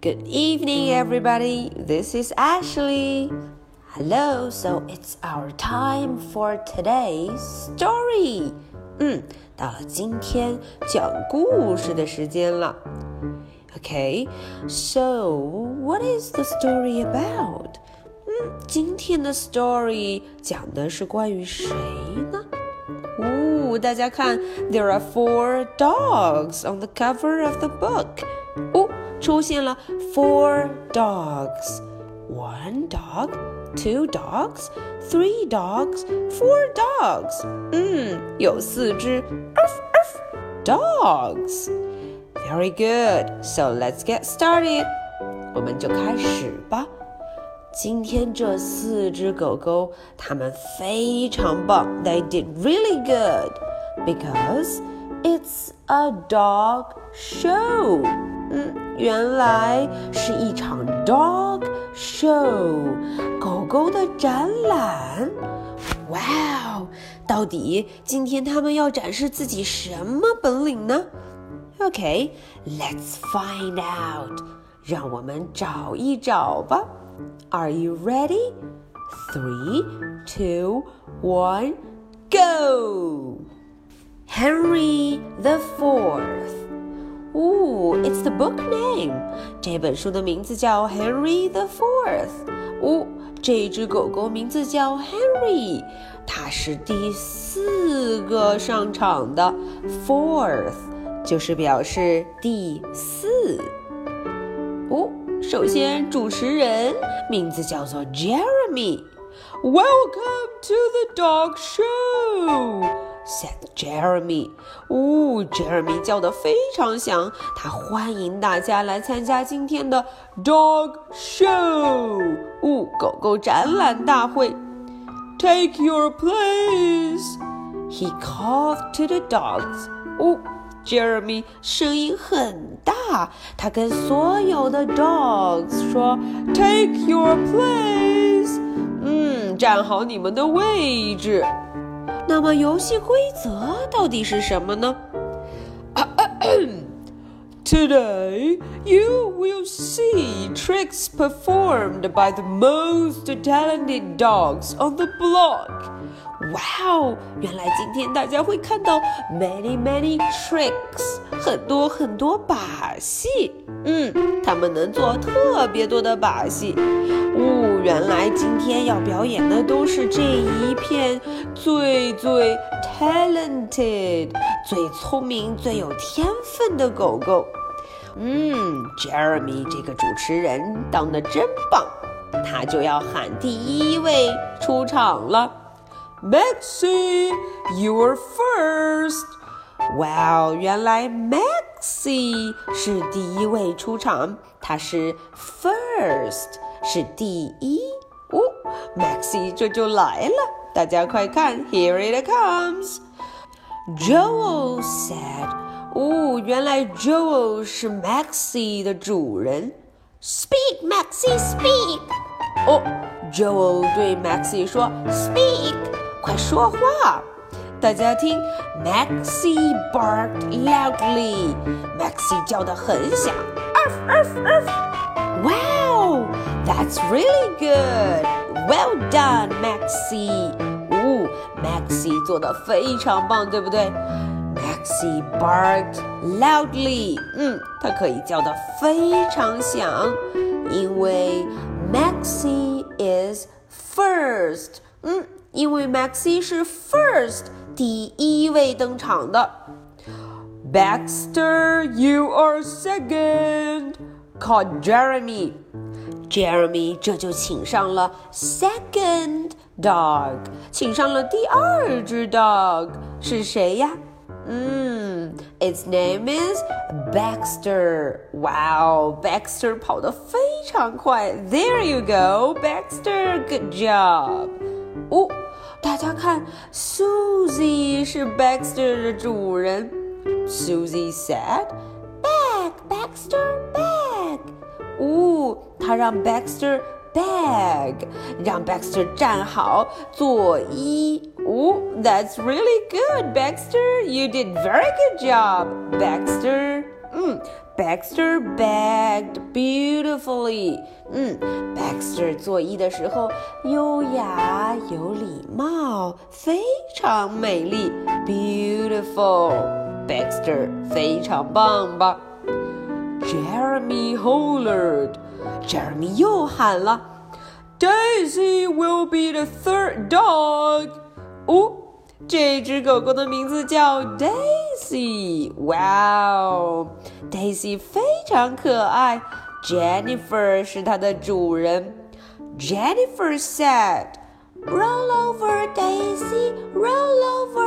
Good evening, everybody. This is Ashley. Hello, so it's our time for today's story. 嗯，到了今天讲故事的时间了。Okay, so what is the story about? 嗯，今天的 story 讲的是关于谁呢？哦，大家看，There are four dogs on the cover of the book. 哦。出现了 four dogs, one dog, two dogs, three dogs, four dogs. 嗯，有四只 dogs. Very good. So let's get started. 我们就开始吧。今天这四只狗狗，它们非常棒。They did really good because it's a dog show. 嗯，原来是一场 dog show，狗狗的展览。哇哦，到底今天他们要展示自己什么本领呢？OK，let's find out，让我们找一找吧。Are you ready? Three, two, one, go! Henry the Fourth. Ooh, it's the book name. 这本书的名字叫 Henry the Fourth. 哦，这只狗狗名字叫 Henry，它是第四个上场的。Fourth 就是表示第四。哦，首先主持人名字叫做 Jeremy。Welcome to the dog show Said Jeremy。哦，Jeremy 叫得非常响，他欢迎大家来参加今天的 Dog Show，哦，狗狗展览大会。Take your place, he called to the dogs. 哦，Jeremy 声音很大，他跟所有的 dogs 说：“Take your place，嗯，站好你们的位置。”那么游戏规则到底是什么呢？？Today you will see tricks performed by the most talented dogs on the block. 哇哦！原来今天大家会看到 many many tricks，很多很多把戏。嗯，他们能做特别多的把戏。哦，原来今天要表演的都是这一片最最 talented、 最聪明、最有天分的狗狗。嗯，Jeremy 这个主持人当的真棒，他就要喊第一位出场了。Maxie, you're first. 哇哦，原来 Maxi 是第一位出场，他是 first，是第一。哦，Maxi 这就来了，大家快看，Here it comes. Joel said，哦，原来 Joel 是 Maxie 的主人。Speak, Maxie, speak. 哦，Joel 对 Maxie 说，Speak。快说话！大家听，Maxie barked loudly。Maxie 叫得很响。Wow, that's really good. Well done, Maxie. 哦，Maxie 做的非常棒，对不对？Maxie barked loudly。嗯，它可以叫得非常响，因为 Maxie is first。嗯。因为 Maxie 是 first 第一位登场的。Baxter, you are second. Called Jeremy. Jeremy 这就请上了 second dog，请上了第二只 dog 是谁呀？嗯，its name is Baxter. Wow, Baxter 跑得非常快。There you go, Baxter. Good job. 哦，大家看，Susie 是 Baxter 的主人。Susie said, "Back, Baxter, back." 哦，他让 Baxter bag，让 Baxter 站好，作揖。哦，That's really good, Baxter. You did very good job, Baxter. 嗯 Baxter begged beautifully. 嗯，Baxter 作揖的时候优雅有礼貌，非常美丽，beautiful。Baxter 非常棒吧？Jeremy hollered. Jeremy 又喊了，Daisy will be the third dog. 哦。这只狗狗的名字叫 Daisy。哇哦，Daisy 非常可爱。Jennifer 是它的主人。Jennifer said, "Roll over, Daisy, roll over."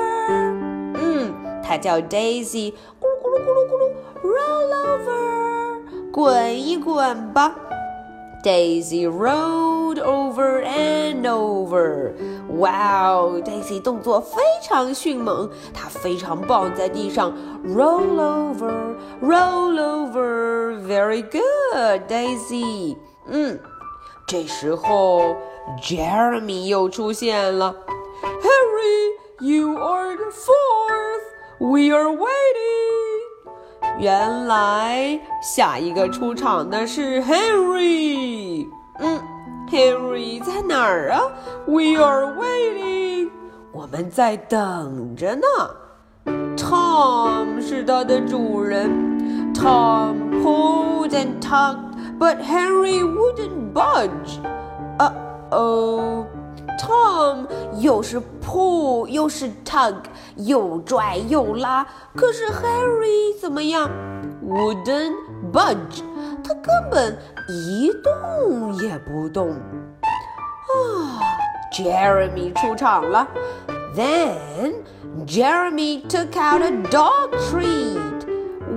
嗯，它叫 Daisy，咕噜咕噜咕噜咕噜，roll over， 滚一滚吧。Daisy rolled over and over. Wow, Daisy 动作非常迅猛，她非常棒，在地上 roll over, roll over. Very good, Daisy. 嗯，这时候 Jeremy 又出现了。Harry, you are the fourth. We are waiting. 原来下一个出场的是 Henry。嗯，Henry 在哪儿啊？We are waiting。我们在等着呢。Tom 是它的主人。Tom pulled and tugged, but Henry wouldn't budge. Uh oh. Tom 又是 pull 又是 tug，又拽又拉。可是 Harry 怎么样？Wouldn't budge，他根本一动也不动。啊，Jeremy 出场了。Then Jeremy took out a dog treat.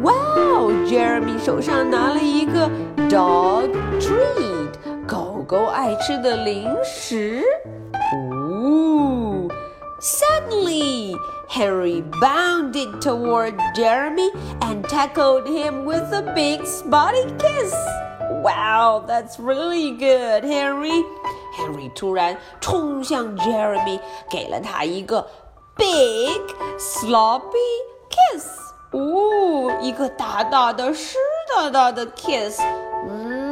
Wow，Jeremy 手上拿了一个 dog treat， 狗狗爱吃的零食。Ooh. Suddenly, Harry bounded toward Jeremy and tackled him with a big spotty kiss. Wow, that's really good, Harry. Harry 突然冲向 Jeremy，给了他一个 big sloppy kiss。哦，一个大大的湿哒哒的 kiss。嗯啊。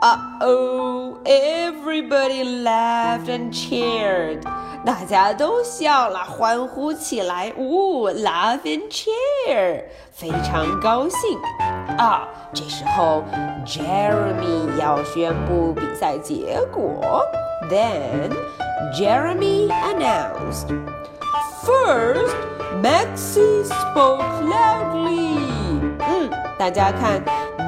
Uh oh, everybody laughed and cheered. 大家都笑了，欢呼起来。呜、哦、，laugh and cheer，非常高兴。啊，这时候 Jeremy 要宣布比赛结果。Then Jeremy announced, first Maxie spoke loudly. 嗯，大家看。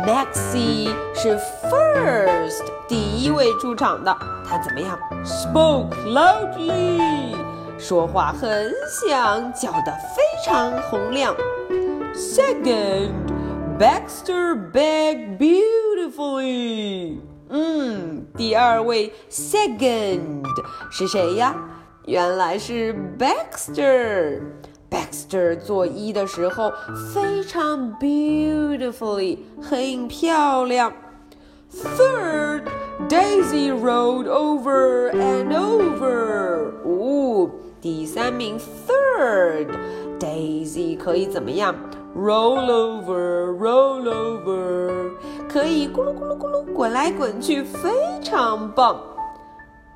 ，Maxi 是 first 第一位出场的，他怎么样？Spoke loudly，说话很响，叫得非常洪亮。Second，Baxter beg beautifully。嗯，第二位 second 是谁呀？原来是 Baxter。Baxter 作揖的时候非常 beautifully，很漂亮。Third, Daisy rolled over and over。哦，第三名 Third Daisy 可以怎么样？Roll over, roll over，可以咕噜咕噜咕噜滚来滚去，非常棒。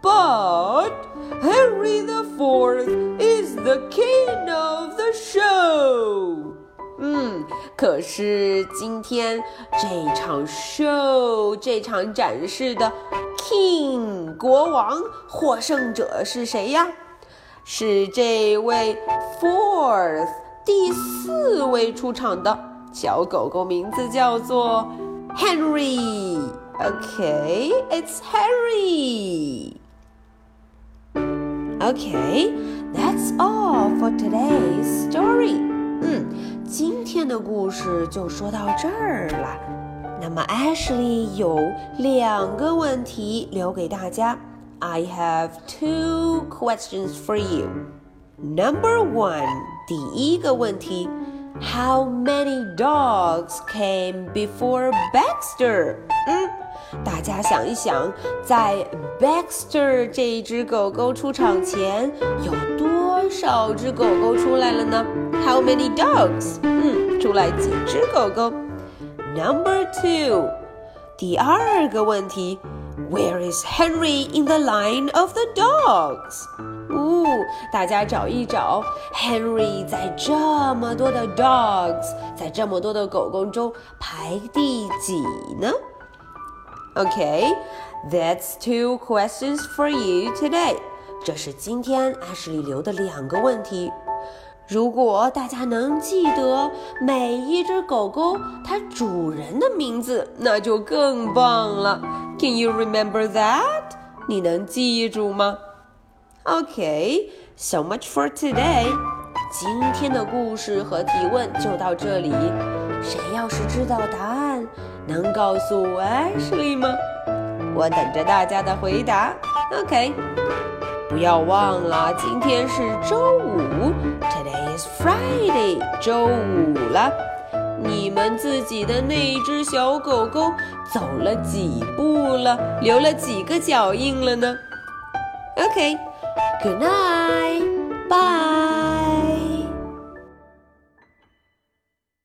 But Henry the Fourth is the king of the show. 嗯，可是今天这场 show 这场展示的 king 国王获胜者是谁呀？是这位 fourth 第四位出场的小狗狗，名字叫做 Henry。Okay, Harry. Okay, that's all for today's story. 嗯，今天的故事就说到这儿了。那么 Ashley 有两个问题留给大家。I have two questions for you. Number one，第一个问题，How many dogs came before Baxter？嗯。 大家想一想，在 Baxter 这只狗狗出场前，有多少只狗狗出来了呢？How many dogs？嗯，出来几只狗狗 Number two，第二个问题，Where is Henry in the line of the dogs？哦，大家找一找，Henry 在这么多的 dogs，在这么多的狗狗中排第几呢 ？Okay，that's two questions for you today。这是今天阿什里留的两个问题。如果大家能记得每一只狗狗它主人的名字，那就更棒了。Can you remember that？你能记住吗？Okay，so much for today。今天的故事和提问就到这里。谁要是知道答案， 能告诉我 Ashley 吗？我等着大家的回答。OK。不要忘了，今天是周五，Today is Friday，周五了。你们自己的那只小狗狗走了几步了？留了几个脚印了呢？OK，Good night，bye。